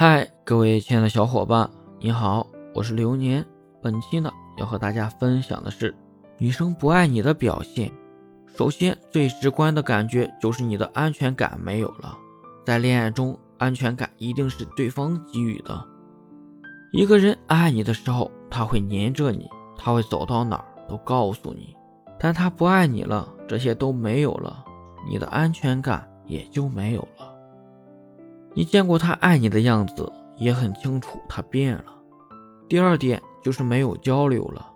嗨，各位亲爱的小伙伴，你好，我是流年。本期呢，要和大家分享的是女生不爱你的表现。首先，最直观的感觉就是你的安全感没有了。在恋爱中，安全感一定是对方给予的。一个人爱你的时候，他会黏着你，他会走到哪儿都告诉你。但他不爱你了，这些都没有了，你的安全感也就没有了。你见过他爱你的样子，也很清楚他变了。第二点就是没有交流了。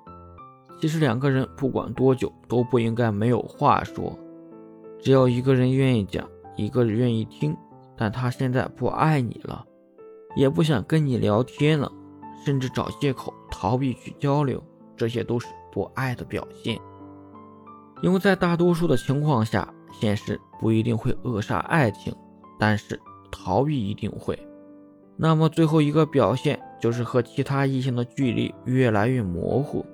其实两个人不管多久都不应该没有话说，只要一个人愿意讲，一个人愿意听。但他现在不爱你了，也不想跟你聊天了，甚至找借口逃避去交流，这些都是不爱的表现。因为在大多数的情况下，现实不一定会扼杀爱情，但是。逃避一定会，那么最后一个表现就是和其他异性的距离越来越模糊。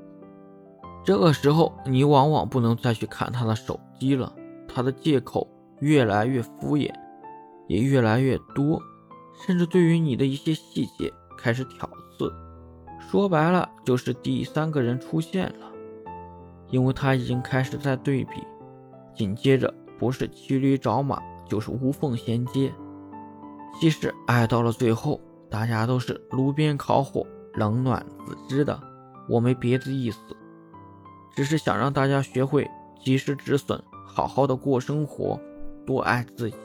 这个时候，你往往不能再去看他的手机了，他的借口越来越敷衍，也越来越多，甚至对于你的一些细节开始挑刺。说白了，就是第三个人出现了，因为他已经开始在对比，紧接着不是骑驴找马，就是无缝衔接。即使爱到了最后，大家都是炉边烤火，冷暖自知的。我没别的意思，只是想让大家学会及时止损，好好的过生活，多爱自己。